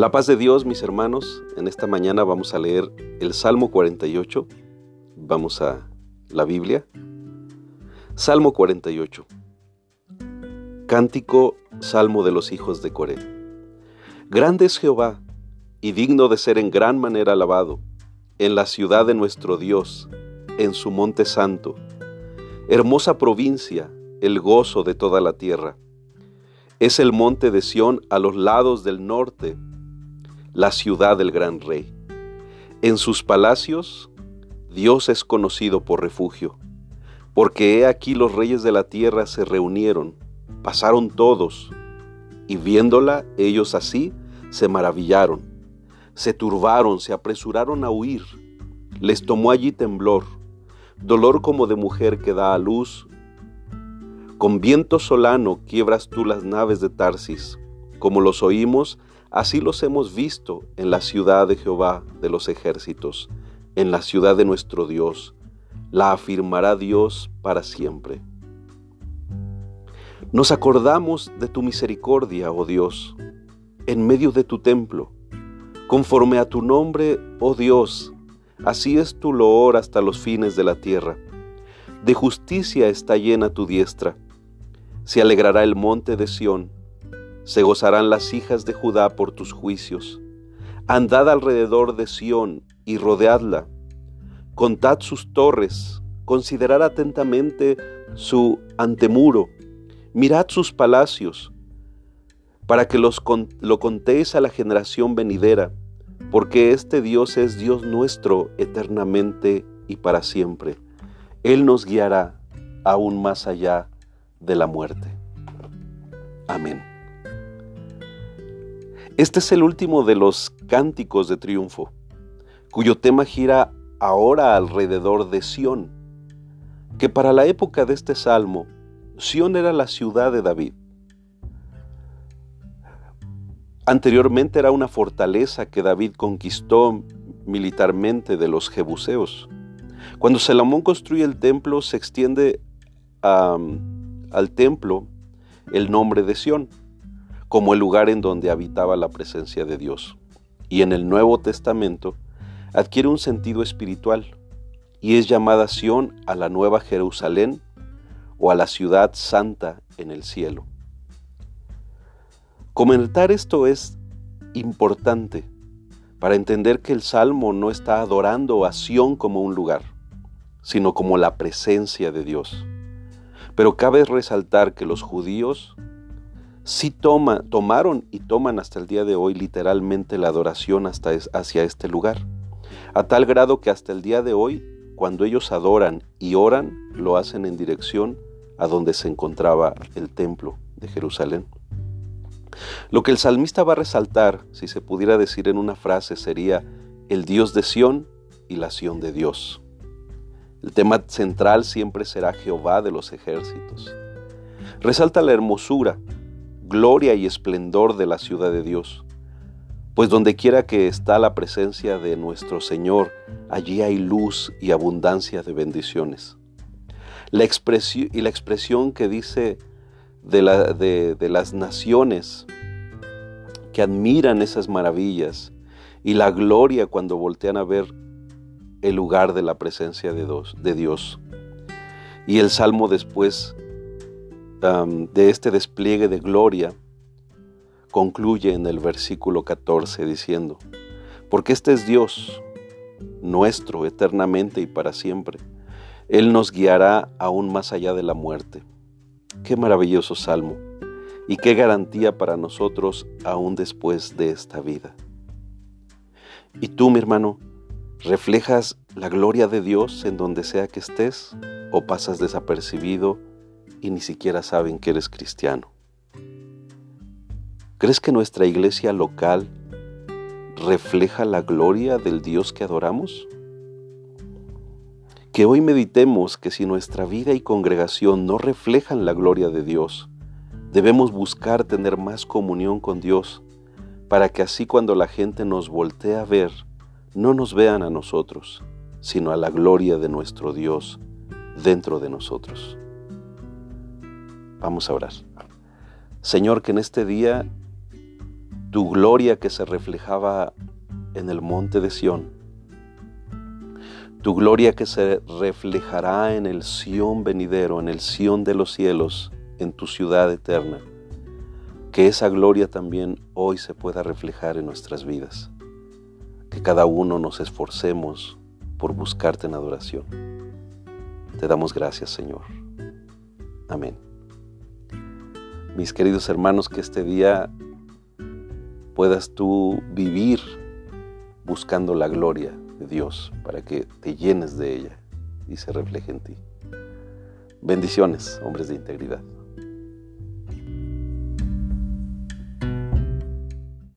La paz de Dios, mis hermanos, en esta mañana vamos a leer el Salmo 48. Vamos a la Biblia. Salmo 48. Cántico, Salmo de los hijos de Coré. Grande es Jehová y digno de ser en gran manera alabado en la ciudad de nuestro Dios, en su monte santo. Hermosa provincia, el gozo de toda la tierra. Es el monte de Sión a los lados del norte, la ciudad del gran rey. En sus palacios, Dios es conocido por refugio, porque he aquí los reyes de la tierra se reunieron, pasaron todos, y viéndola ellos así, se maravillaron, se turbaron, se apresuraron a huir, les tomó allí temblor, dolor como de mujer que da a luz con viento solano quiebras tú las naves de Tarsis. Como los oímos, así los hemos visto en la ciudad de Jehová de los ejércitos, en la ciudad de nuestro Dios. La afirmará Dios para siempre. Nos acordamos de tu misericordia, oh Dios, en medio de tu templo. Conforme a tu nombre, oh Dios, así es tu loor hasta los fines de la tierra. De justicia está llena tu diestra se alegrará el monte de Sión, se gozarán las hijas de Judá por tus juicios. Andad alrededor de Sión y rodeadla. Contad sus torres, considerad atentamente su antemuro, mirad sus palacios, para que los, lo contéis a la generación venidera, porque este Dios es Dios nuestro eternamente y para siempre. Él nos guiará aún más allá de la muerte. Amén. Este es el último de los cánticos de triunfo, cuyo tema gira ahora alrededor de Sión, que para la época de este salmo, Sión era la ciudad de David. Anteriormente era una fortaleza que David conquistó militarmente de los jebuseos. Cuando Salomón construye el templo se extiende al templo el nombre de Sión, como el lugar en donde habitaba la presencia de Dios. Y en el Nuevo Testamento adquiere un sentido espiritual y es llamada Sión a la Nueva Jerusalén o a la ciudad santa en el cielo. Comentar esto es importante para entender que el Salmo no está adorando a Sión como un lugar, sino como la presencia de Dios. Pero cabe resaltar que los judíos sí tomaron y toman hasta el día de hoy literalmente la adoración hasta hacia este lugar. A tal grado que hasta el día de hoy, cuando ellos adoran y oran, lo hacen en dirección a donde se encontraba el templo de Jerusalén. Lo que el salmista va a resaltar, si se pudiera decir en una frase, sería el Dios de Sión y la Sión de Dios. El tema central siempre será Jehová de los ejércitos. Resalta la hermosura, gloria y esplendor de la ciudad de Dios, pues donde quiera que está la presencia de nuestro Señor, allí hay luz y abundancia de bendiciones. La y la expresión que dice de, la, de, de las naciones que admiran esas maravillas y la gloria cuando voltean a ver el lugar de la presencia de Dios. Y el salmo después de este despliegue de gloria concluye en el versículo 14 diciendo, porque este es Dios nuestro eternamente y para siempre. Él nos guiará aún más allá de la muerte. Qué maravilloso salmo y qué garantía para nosotros aún después de esta vida. Y tú, mi hermano, ¿Reflejas la gloria de Dios en donde sea que estés o pasas desapercibido y ni siquiera saben que eres cristiano? ¿Crees que nuestra iglesia local refleja la gloria del Dios que adoramos? Que hoy meditemos que si nuestra vida y congregación no reflejan la gloria de Dios, debemos buscar tener más comunión con Dios para que así cuando la gente nos voltee a ver, no nos vean a nosotros, sino a la gloria de nuestro Dios dentro de nosotros. Vamos a orar. Señor, que en este día tu gloria que se reflejaba en el monte de Sión, tu gloria que se reflejará en el Sión venidero, en el Sión de los cielos, en tu ciudad eterna. Que esa gloria también hoy se pueda reflejar en nuestras vidas. Que cada uno nos esforcemos por buscarte en adoración. Te damos gracias, Señor. Amén. Mis queridos hermanos, que este día puedas tú vivir buscando la gloria de Dios para que te llenes de ella y se refleje en ti. Bendiciones, hombres de integridad.